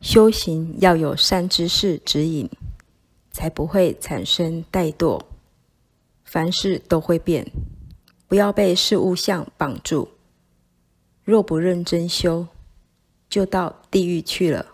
修行要有善知识指引，才不会产生怠惰，凡事都会变，不要被事物相绑住，若不认真修，就到地狱去了。